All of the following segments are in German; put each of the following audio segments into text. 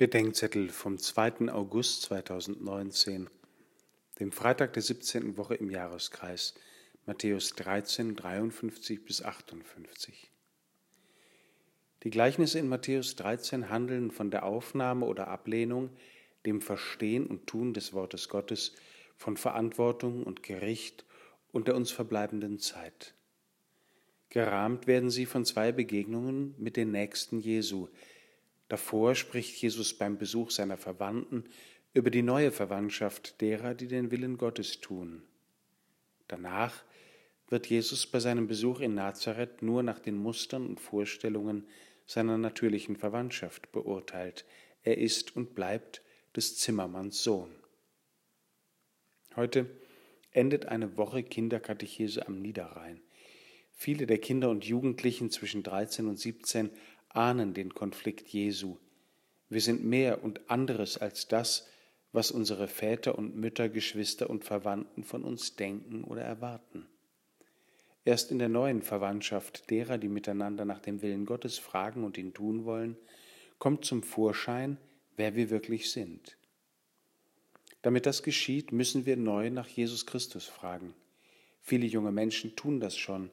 Bedenkzettel vom 2. August 2019, dem Freitag der 17. Woche im Jahreskreis, Matthäus 13, 53 bis 58. Die Gleichnisse in Matthäus 13 handeln von der Aufnahme oder Ablehnung, dem Verstehen und Tun des Wortes Gottes, von Verantwortung und Gericht und der uns verbleibenden Zeit. Gerahmt werden sie von zwei Begegnungen mit den Nächsten Jesu, Davor spricht Jesus beim Besuch seiner Verwandten über die neue Verwandtschaft derer, die den Willen Gottes tun. Danach wird Jesus bei seinem Besuch in Nazareth nur nach den Mustern und Vorstellungen seiner natürlichen Verwandtschaft beurteilt. Er ist und bleibt des Zimmermanns Sohn. Heute endet eine Woche Kinderkatechese am Niederrhein. Viele der Kinder und Jugendlichen zwischen 13 und 17 ahnen den Konflikt Jesu. Wir sind mehr und anderes als das, was unsere Väter und Mütter, Geschwister und Verwandten von uns denken oder erwarten. Erst in der neuen Verwandtschaft derer, die miteinander nach dem Willen Gottes fragen und ihn tun wollen, kommt zum Vorschein, wer wir wirklich sind. Damit das geschieht, müssen wir neu nach Jesus Christus fragen. Viele junge Menschen tun das schon,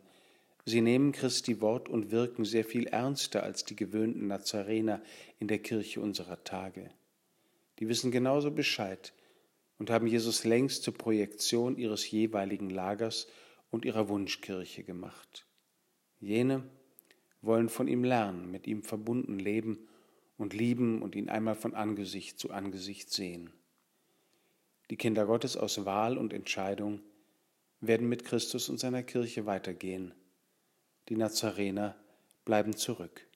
Sie nehmen Christi Wort und wirken sehr viel ernster als die gewöhnten Nazarener in der Kirche unserer Tage. Die wissen genauso Bescheid und haben Jesus längst zur Projektion ihres jeweiligen Lagers und ihrer Wunschkirche gemacht. Jene wollen von ihm lernen, mit ihm verbunden leben und lieben und ihn einmal von Angesicht zu Angesicht sehen. Die Kinder Gottes aus Wahl und Entscheidung werden mit Christus und seiner Kirche weitergehen die Nazarener bleiben zurück.